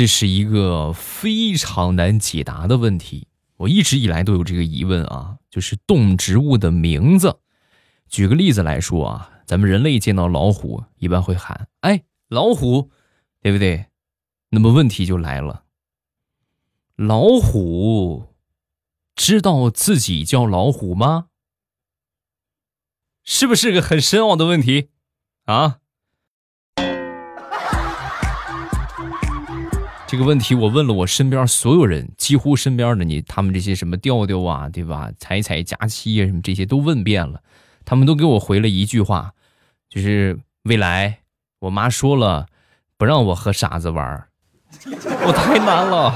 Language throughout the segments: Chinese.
这是一个非常难解答的问题。我一直以来都有这个疑问啊，就是动植物的名字。举个例子来说啊，咱们人类见到老虎一般会喊“哎，老虎”，对不对？那么问题就来了，老虎知道自己叫老虎吗？是不是个很深奥的问题啊？个问题我问了我身边所有人，几乎身边的你，他们这些什么调调啊，对吧？彩彩、佳期啊，什么这些都问遍了，他们都给我回了一句话，就是未来我妈说了，不让我和傻子玩我太难了。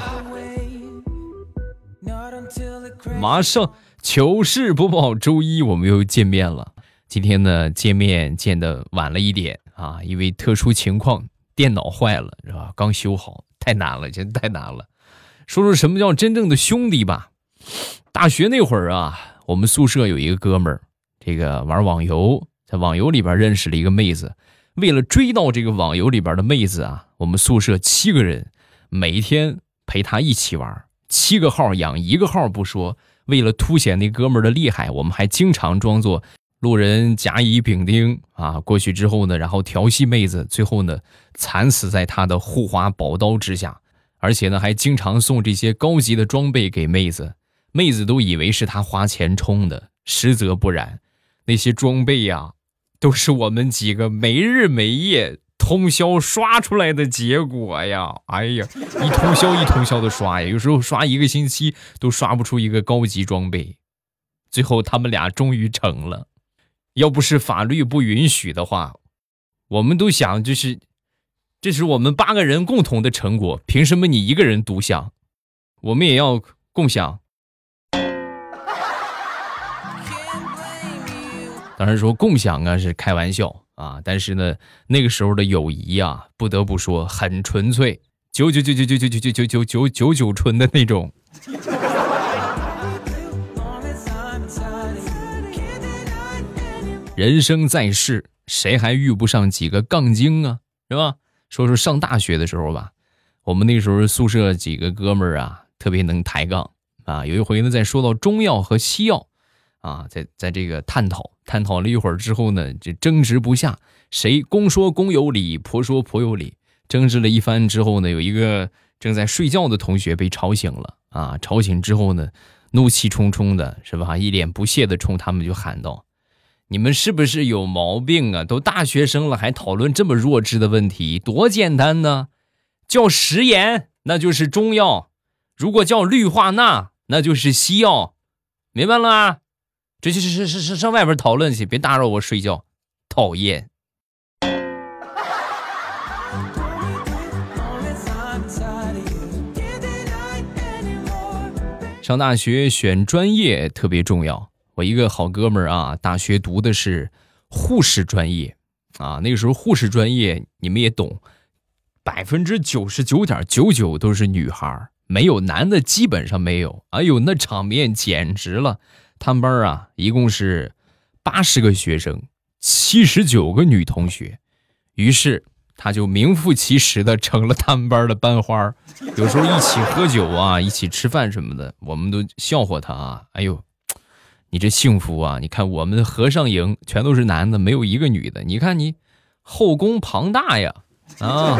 马上糗事播报，周一我们又见面了。今天呢，见面见的晚了一点啊，因为特殊情况，电脑坏了，是吧？刚修好。太难了，真太难了。说说什么叫真正的兄弟吧。大学那会儿啊，我们宿舍有一个哥们儿，这个玩网游，在网游里边认识了一个妹子。为了追到这个网游里边的妹子啊，我们宿舍七个人每天陪他一起玩，七个号养一个号不说，为了凸显那哥们儿的厉害，我们还经常装作。路人甲乙丙丁啊，过去之后呢，然后调戏妹子，最后呢，惨死在他的护花宝刀之下，而且呢，还经常送这些高级的装备给妹子，妹子都以为是他花钱充的，实则不然，那些装备呀，都是我们几个没日没夜通宵刷出来的结果呀！哎呀，一通宵一通宵的刷呀，有时候刷一个星期都刷不出一个高级装备，最后他们俩终于成了。要不是法律不允许的话，我们都想，就是这是我们八个人共同的成果，凭什么你一个人独享？我们也要共享。当然说共享啊是开玩笑啊，但是呢，那个时候的友谊啊，不得不说很纯粹，九九九九九九九九九九九九九纯的那种。人生在世，谁还遇不上几个杠精啊？是吧？说说上大学的时候吧，我们那时候宿舍几个哥们儿啊，特别能抬杠啊。有一回呢，在说到中药和西药啊，在在这个探讨探讨了一会儿之后呢，这争执不下，谁公说公有理，婆说婆有理。争执了一番之后呢，有一个正在睡觉的同学被吵醒了啊。吵醒之后呢，怒气冲冲的是吧？一脸不屑的冲他们就喊道。你们是不是有毛病啊？都大学生了，还讨论这么弱智的问题？多简单呢！叫食盐，那就是中药；如果叫氯化钠，那就是西药。明白了吗？这是是是是上外边讨论去，别打扰我睡觉。讨厌。上大学选专业特别重要。我一个好哥们儿啊，大学读的是护士专业，啊，那个时候护士专业你们也懂，百分之九十九点九九都是女孩没有男的，基本上没有。哎呦，那场面简直了！他们班啊，一共是八十个学生，七十九个女同学，于是他就名副其实的成了他们班的班花有时候一起喝酒啊，一起吃饭什么的，我们都笑话他啊，哎呦。你这幸福啊！你看我们和尚营全都是男的，没有一个女的。你看你后宫庞大呀！啊，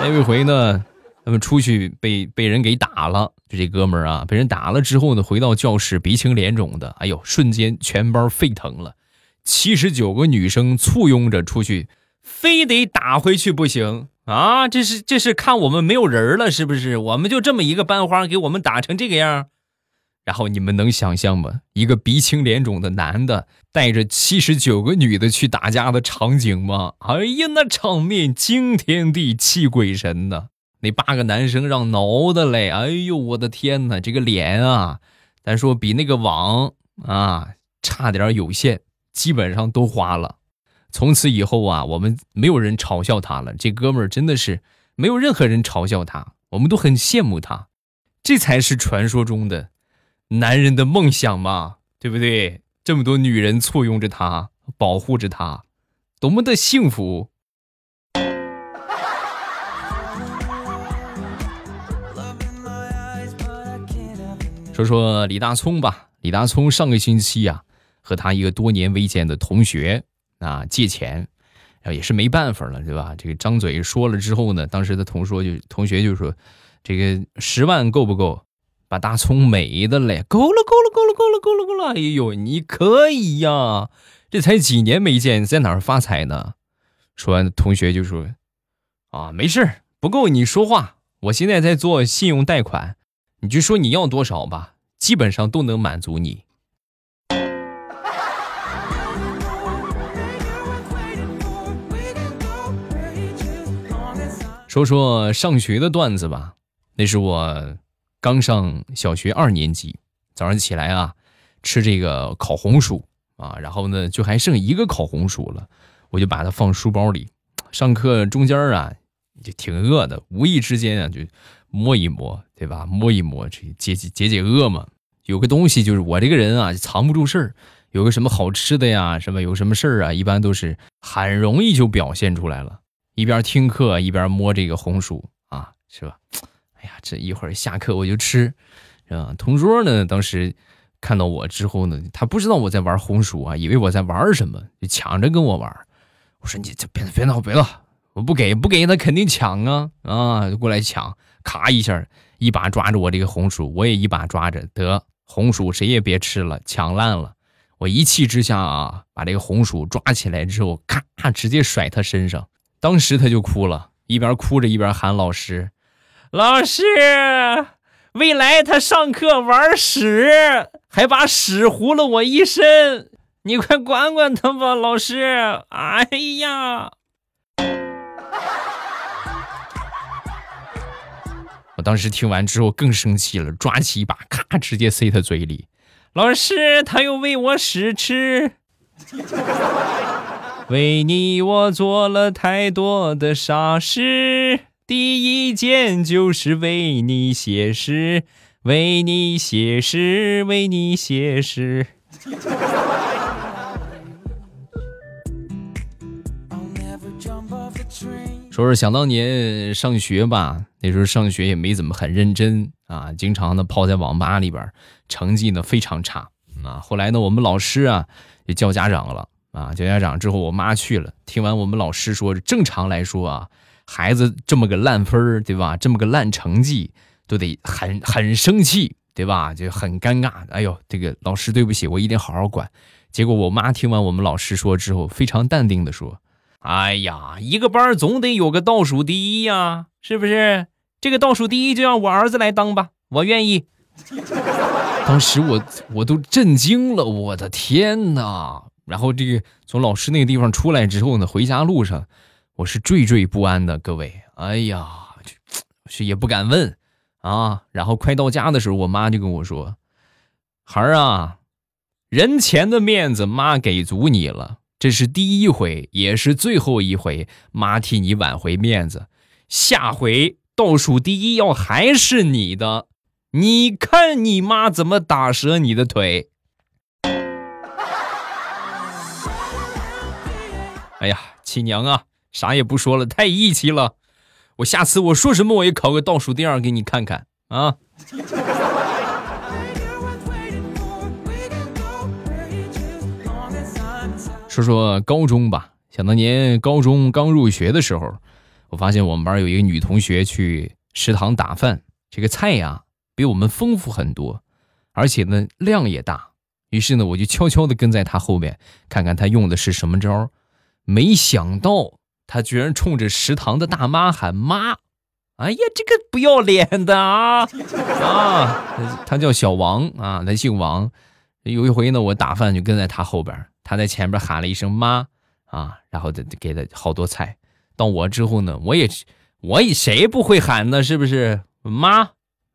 再有一回呢，他们出去被被人给打了，就这哥们儿啊，被人打了之后呢，回到教室鼻青脸肿的，哎呦，瞬间全班沸腾了，七十九个女生簇拥着出去，非得打回去不行啊！这是这是看我们没有人了是不是？我们就这么一个班花，给我们打成这个样。然后你们能想象吗？一个鼻青脸肿的男的带着七十九个女的去打架的场景吗？哎呀，那场面惊天地泣鬼神的，那八个男生让挠的嘞！哎呦，我的天哪，这个脸啊，咱说比那个网啊差点有限，基本上都花了。从此以后啊，我们没有人嘲笑他了。这哥们真的是没有任何人嘲笑他，我们都很羡慕他。这才是传说中的。男人的梦想嘛，对不对？这么多女人簇拥着他，保护着他，多么的幸福！说说李大聪吧，李大聪上个星期呀、啊，和他一个多年未见的同学啊借钱，然后也是没办法了，对吧？这个张嘴说了之后呢，当时的同说就同学就说，这个十万够不够？把大葱美的嘞，够了，够了，够了，够了，够了，够了！哎呦，你可以呀，这才几年没见，你在哪儿发财呢？说完，同学就说：“啊，没事不够你说话。我现在在做信用贷款，你就说你要多少吧，基本上都能满足你。”说说上学的段子吧，那是我。刚上小学二年级，早上起来啊，吃这个烤红薯啊，然后呢，就还剩一个烤红薯了，我就把它放书包里。上课中间啊，就挺饿的，无意之间啊，就摸一摸，对吧？摸一摸，这解解解解饿嘛。有个东西就是我这个人啊，藏不住事儿，有个什么好吃的呀，什么有什么事儿啊，一般都是很容易就表现出来了。一边听课一边摸这个红薯啊，是吧？哎呀，这一会儿下课我就吃，是吧？同桌呢，当时看到我之后呢，他不知道我在玩红薯啊，以为我在玩什么，就抢着跟我玩。我说你这别别闹别闹，我不给不给他肯定抢啊啊！就过来抢，咔一下，一把抓着我这个红薯，我也一把抓着，得红薯谁也别吃了，抢烂了。我一气之下啊，把这个红薯抓起来之后，咔直接甩他身上，当时他就哭了，一边哭着一边喊老师。老师，未来他上课玩屎，还把屎糊了我一身，你快管管他吧，老师！哎呀，我当时听完之后更生气了，抓起一把，咔，直接塞他嘴里。老师，他又喂我屎吃，为你我做了太多的傻事。第一件就是为你写诗，为你写诗，为你写诗。说是想当年上学吧，那时候上学也没怎么很认真啊，经常的泡在网吧里边，成绩呢非常差啊。后来呢，我们老师啊也叫家长了啊，叫家长之后，我妈去了，听完我们老师说，正常来说啊。孩子这么个烂分儿，对吧？这么个烂成绩，都得很很生气，对吧？就很尴尬。哎呦，这个老师对不起，我一定好好管。结果我妈听完我们老师说之后，非常淡定的说：“哎呀，一个班总得有个倒数第一呀，是不是？这个倒数第一就让我儿子来当吧，我愿意。”当时我我都震惊了，我的天哪！然后这个从老师那个地方出来之后呢，回家路上。我是惴惴不安的，各位，哎呀，是也不敢问啊。然后快到家的时候，我妈就跟我说：“孩儿啊，人前的面子妈给足你了，这是第一回，也是最后一回，妈替你挽回面子。下回倒数第一要还是你的，你看你妈怎么打折你的腿。”哎呀，亲娘啊！啥也不说了，太义气了。我下次我说什么我也考个倒数第二给你看看啊。说说高中吧，想当年高中刚入学的时候，我发现我们班有一个女同学去食堂打饭，这个菜呀比我们丰富很多，而且呢量也大。于是呢我就悄悄的跟在她后面，看看她用的是什么招。没想到。他居然冲着食堂的大妈喊妈！哎呀，这个不要脸的啊啊！他叫小王啊，他姓王。有一回呢，我打饭就跟在他后边，他在前边喊了一声妈啊，然后给给他好多菜。到我之后呢，我也我也谁不会喊呢？是不是妈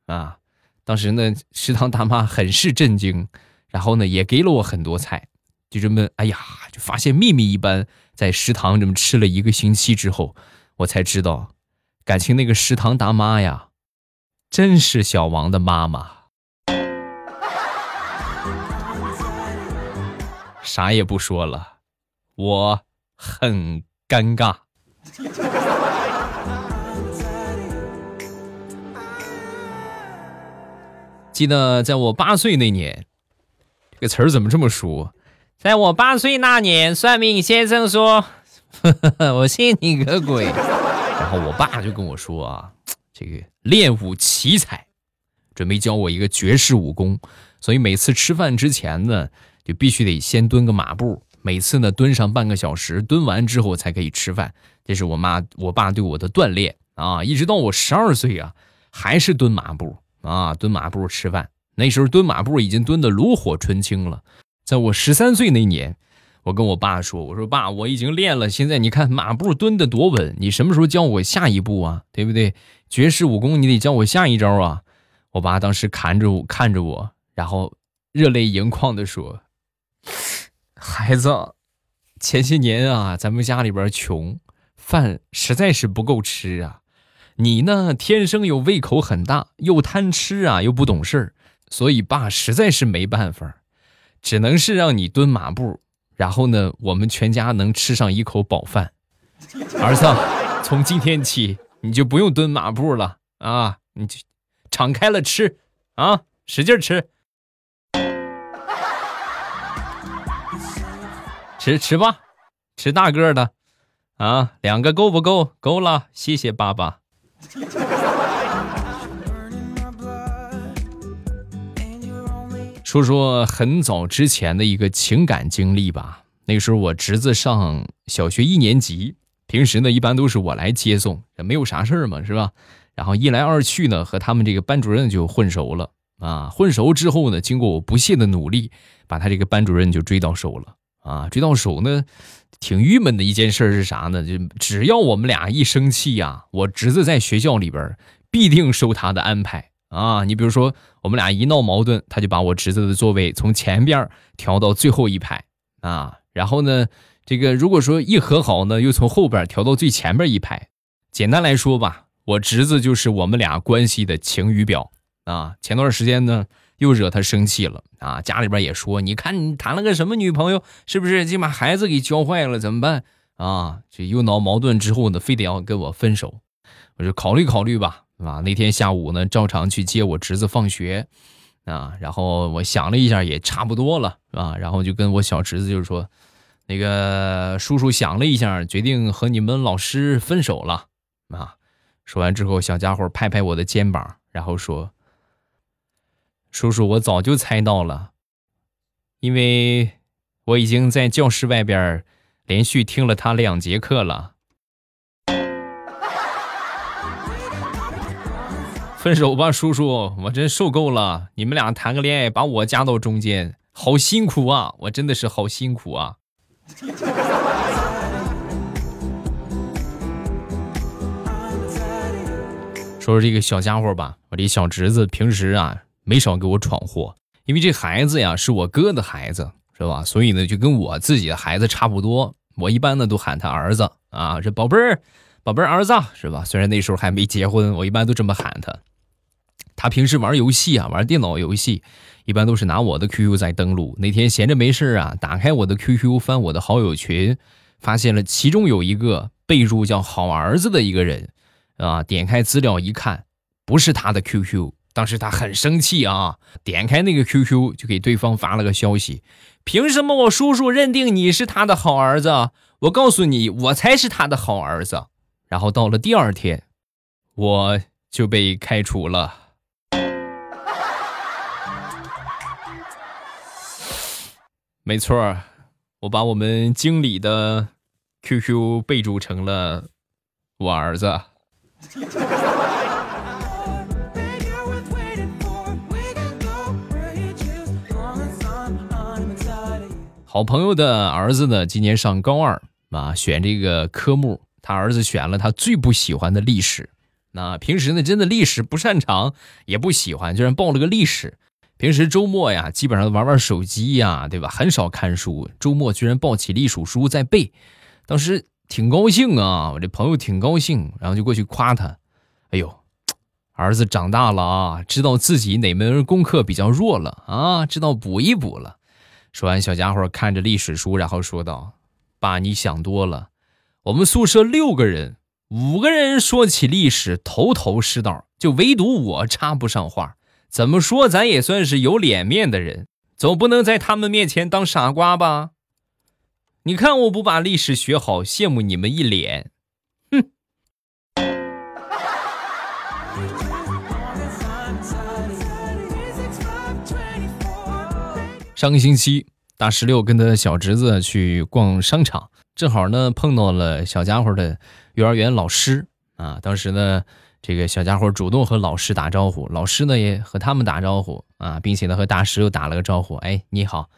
啊？当时呢，食堂大妈很是震惊，然后呢，也给了我很多菜。就这么，哎呀，就发现秘密一般。在食堂这么吃了一个星期之后，我才知道，感情那个食堂大妈呀，真是小王的妈妈。啥也不说了，我很尴尬。记得在我八岁那年，这个词儿怎么这么熟？在我八岁那年，算命先生说：“呵 呵我信你个鬼！” 然后我爸就跟我说啊，这个练武奇才，准备教我一个绝世武功，所以每次吃饭之前呢，就必须得先蹲个马步，每次呢蹲上半个小时，蹲完之后才可以吃饭。这是我妈我爸对我的锻炼啊，一直到我十二岁啊，还是蹲马步。啊，蹲马步吃饭，那时候蹲马步已经蹲得炉火纯青了。在我十三岁那年，我跟我爸说：“我说爸，我已经练了，现在你看马步蹲的多稳，你什么时候教我下一步啊？对不对？绝世武功你得教我下一招啊！”我爸当时看着我，看着我，然后热泪盈眶地说：“孩子，前些年啊，咱们家里边穷，饭实在是不够吃啊。”你呢？天生有胃口很大，又贪吃啊，又不懂事儿，所以爸实在是没办法，只能是让你蹲马步，然后呢，我们全家能吃上一口饱饭。儿子，从今天起你就不用蹲马步了啊，你就敞开了吃啊，使劲吃，吃吃吧，吃大个的啊，两个够不够？够了，谢谢爸爸。说说很早之前的一个情感经历吧。那个时候我侄子上小学一年级，平时呢一般都是我来接送，也没有啥事儿嘛，是吧？然后一来二去呢，和他们这个班主任就混熟了啊。混熟之后呢，经过我不懈的努力，把他这个班主任就追到手了啊。追到手呢。挺郁闷的一件事是啥呢？就只要我们俩一生气呀，我侄子在学校里边必定受他的安排啊。你比如说，我们俩一闹矛盾，他就把我侄子的座位从前边调到最后一排啊。然后呢，这个如果说一和好呢，又从后边调到最前边一排。简单来说吧，我侄子就是我们俩关系的晴雨表啊。前段时间呢。又惹他生气了啊！家里边也说，你看你谈了个什么女朋友，是不是就把孩子给教坏了？怎么办啊？这又闹矛盾之后呢，非得要跟我分手。我就考虑考虑吧，啊，那天下午呢，照常去接我侄子放学，啊，然后我想了一下，也差不多了，啊，然后就跟我小侄子就是说，那个叔叔想了一下，决定和你们老师分手了，啊，说完之后，小家伙拍拍我的肩膀，然后说。叔叔，我早就猜到了，因为我已经在教室外边连续听了他两节课了。分手吧，叔叔，我真受够了。你们俩谈个恋爱，把我夹到中间，好辛苦啊！我真的是好辛苦啊。说说这个小家伙吧，我这小侄子平时啊。没少给我闯祸，因为这孩子呀是我哥的孩子，是吧？所以呢，就跟我自己的孩子差不多。我一般呢都喊他儿子啊，这宝贝儿，宝贝儿儿子，是吧？虽然那时候还没结婚，我一般都这么喊他。他平时玩游戏啊，玩电脑游戏，一般都是拿我的 QQ 在登录。那天闲着没事啊，打开我的 QQ，翻我的好友群，发现了其中有一个备注叫“好儿子”的一个人，啊，点开资料一看，不是他的 QQ。当时他很生气啊，点开那个 QQ 就给对方发了个消息：“凭什么我叔叔认定你是他的好儿子？我告诉你，我才是他的好儿子。”然后到了第二天，我就被开除了。没错，我把我们经理的 QQ 备注成了我儿子。好朋友的儿子呢，今年上高二啊，选这个科目，他儿子选了他最不喜欢的历史。那平时呢，真的历史不擅长，也不喜欢，居然报了个历史。平时周末呀，基本上玩玩手机呀，对吧？很少看书。周末居然抱起历史书在背，当时挺高兴啊，我这朋友挺高兴，然后就过去夸他：“哎呦，儿子长大了啊，知道自己哪门功课比较弱了啊，知道补一补了。”说完，小家伙看着历史书，然后说道：“爸，你想多了。我们宿舍六个人，五个人说起历史头头是道，就唯独我插不上话。怎么说咱也算是有脸面的人，总不能在他们面前当傻瓜吧？你看我不把历史学好，羡慕你们一脸。哼。上个星期，大石榴跟他小侄子去逛商场，正好呢碰到了小家伙的幼儿园老师啊。当时呢，这个小家伙主动和老师打招呼，老师呢也和他们打招呼啊，并且呢和大石榴打了个招呼，哎，你好，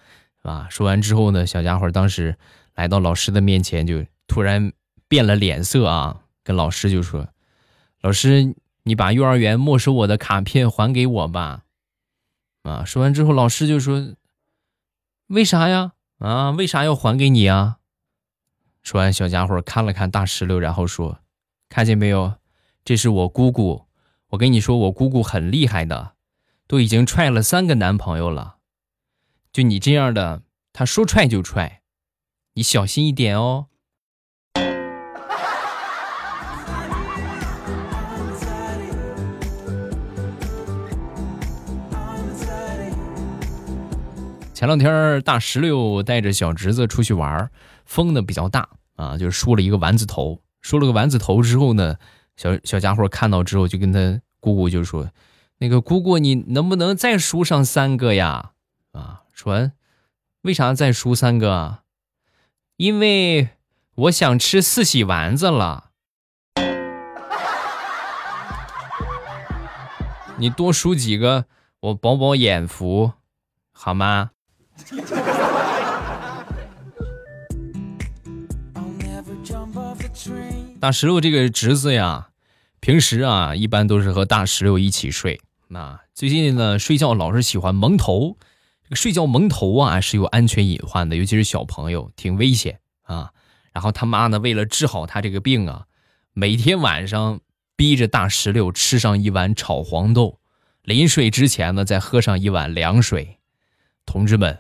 是吧？说完之后呢，小家伙当时来到老师的面前，就突然变了脸色啊，跟老师就说：“老师，你把幼儿园没收我的卡片还给我吧。”啊，说完之后，老师就说。为啥呀？啊，为啥要还给你啊？说完，小家伙看了看大石榴，然后说：“看见没有，这是我姑姑。我跟你说，我姑姑很厉害的，都已经踹了三个男朋友了。就你这样的，她说踹就踹，你小心一点哦。”前两天大石榴带着小侄子出去玩，风呢比较大啊，就梳了一个丸子头。梳了个丸子头之后呢，小小家伙看到之后就跟他姑姑就说：“那个姑姑，你能不能再输上三个呀？”啊，说，为啥再输三个？因为我想吃四喜丸子了。你多输几个，我饱饱眼福，好吗？大石榴这个侄子呀，平时啊一般都是和大石榴一起睡。那最近呢，睡觉老是喜欢蒙头。这个睡觉蒙头啊是有安全隐患的，尤其是小朋友，挺危险啊。然后他妈呢，为了治好他这个病啊，每天晚上逼着大石榴吃上一碗炒黄豆，临睡之前呢再喝上一碗凉水。同志们。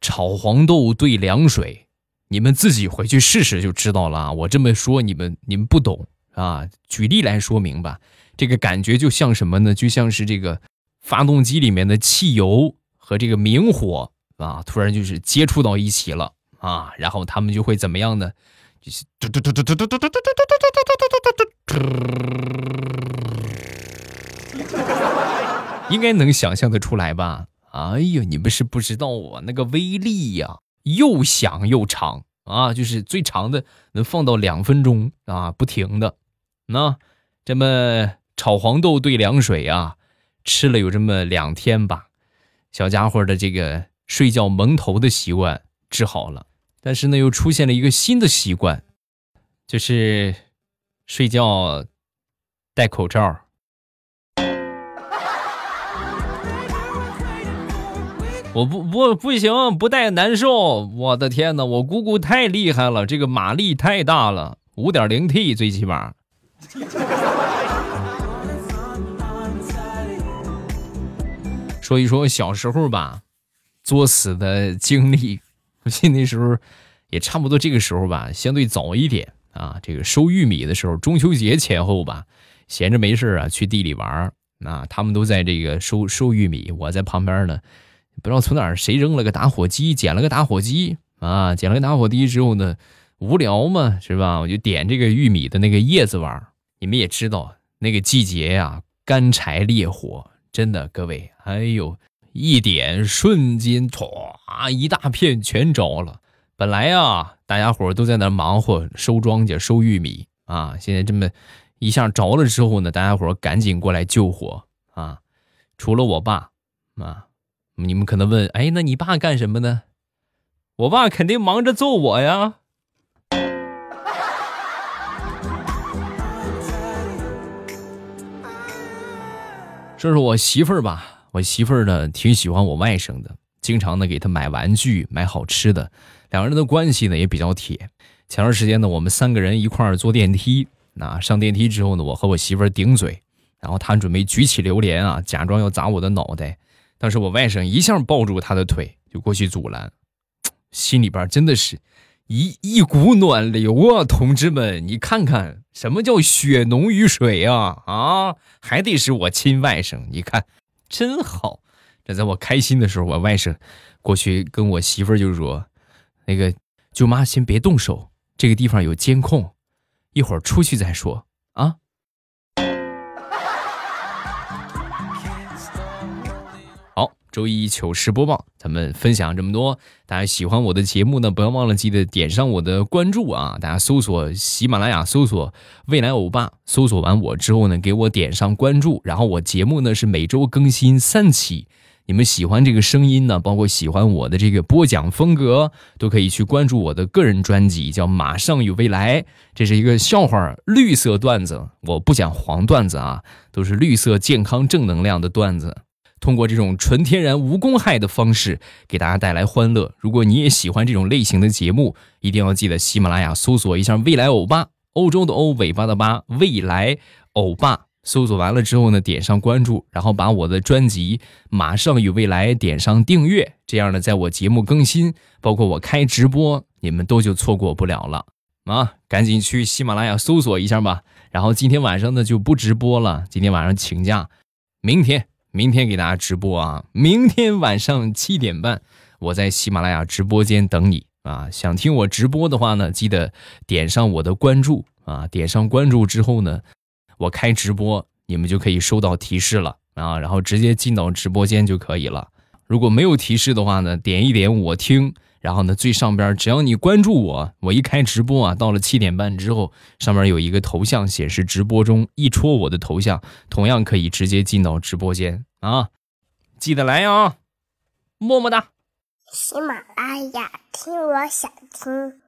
炒黄豆兑凉水，你们自己回去试试就知道了！我这么说你们你们不懂啊？举例来说明吧，这个感觉就像什么呢？就像是这个发动机里面的汽油和这个明火啊，突然就是接触到一起了啊，然后他们就会怎么样呢？就是嘟嘟嘟嘟嘟嘟嘟嘟嘟嘟嘟嘟嘟嘟嘟，应该能想象的出来吧？哎呀，你们是不知道我，那个威力呀，又响又长啊，就是最长的能放到两分钟啊，不停的。那这么炒黄豆兑凉水啊，吃了有这么两天吧，小家伙的这个睡觉蒙头的习惯治好了，但是呢，又出现了一个新的习惯，就是睡觉戴口罩。我不不不行，不戴难受。我的天哪，我姑姑太厉害了，这个马力太大了，五点零 T 最起码。说一说小时候吧，作死的经历。我记得那时候也差不多这个时候吧，相对早一点啊。这个收玉米的时候，中秋节前后吧，闲着没事啊，去地里玩啊。他们都在这个收收玉米，我在旁边呢。不知道从哪儿谁扔了个打火机，捡了个打火机啊！捡了个打火机之后呢，无聊嘛，是吧？我就点这个玉米的那个叶子玩。你们也知道那个季节呀，干柴烈火，真的，各位，哎呦，一点瞬间唰，一大片全着了。本来呀，大家伙都在那忙活收庄稼、收玉米啊，现在这么一下着了之后呢，大家伙赶紧过来救火啊！除了我爸啊。你们可能问，哎，那你爸干什么呢？我爸肯定忙着揍我呀。说说我媳妇儿吧，我媳妇儿呢挺喜欢我外甥的，经常呢给他买玩具、买好吃的，两个人的关系呢也比较铁。前段时间呢，我们三个人一块儿坐电梯，那上电梯之后呢，我和我媳妇儿顶嘴，然后他准备举起榴莲啊，假装要砸我的脑袋。当时我外甥一下抱住他的腿，就过去阻拦，心里边真的是一一股暖流啊！同志们，你看看什么叫血浓于水啊！啊，还得是我亲外甥，你看真好。这在我开心的时候，我外甥过去跟我媳妇就说：“那个舅妈先别动手，这个地方有监控，一会儿出去再说啊。”周一糗事播报，咱们分享这么多。大家喜欢我的节目呢，不要忘了记得点上我的关注啊！大家搜索喜马拉雅，搜索未来欧巴，搜索完我之后呢，给我点上关注。然后我节目呢是每周更新三期，你们喜欢这个声音呢，包括喜欢我的这个播讲风格，都可以去关注我的个人专辑，叫《马上与未来》。这是一个笑话绿色段子，我不讲黄段子啊，都是绿色、健康、正能量的段子。通过这种纯天然无公害的方式给大家带来欢乐。如果你也喜欢这种类型的节目，一定要记得喜马拉雅搜索一下“未来欧巴”，欧洲的欧，尾巴的巴，未来欧巴。搜索完了之后呢，点上关注，然后把我的专辑《马上与未来》点上订阅，这样呢，在我节目更新，包括我开直播，你们都就错过不了了啊！赶紧去喜马拉雅搜索一下吧。然后今天晚上呢就不直播了，今天晚上请假，明天。明天给大家直播啊！明天晚上七点半，我在喜马拉雅直播间等你啊！想听我直播的话呢，记得点上我的关注啊！点上关注之后呢，我开直播，你们就可以收到提示了啊！然后直接进到直播间就可以了。如果没有提示的话呢，点一点我听。然后呢，最上边只要你关注我，我一开直播啊，到了七点半之后，上面有一个头像显示直播中，一戳我的头像，同样可以直接进到直播间啊，记得来啊，么么哒。喜马拉雅听，我想听。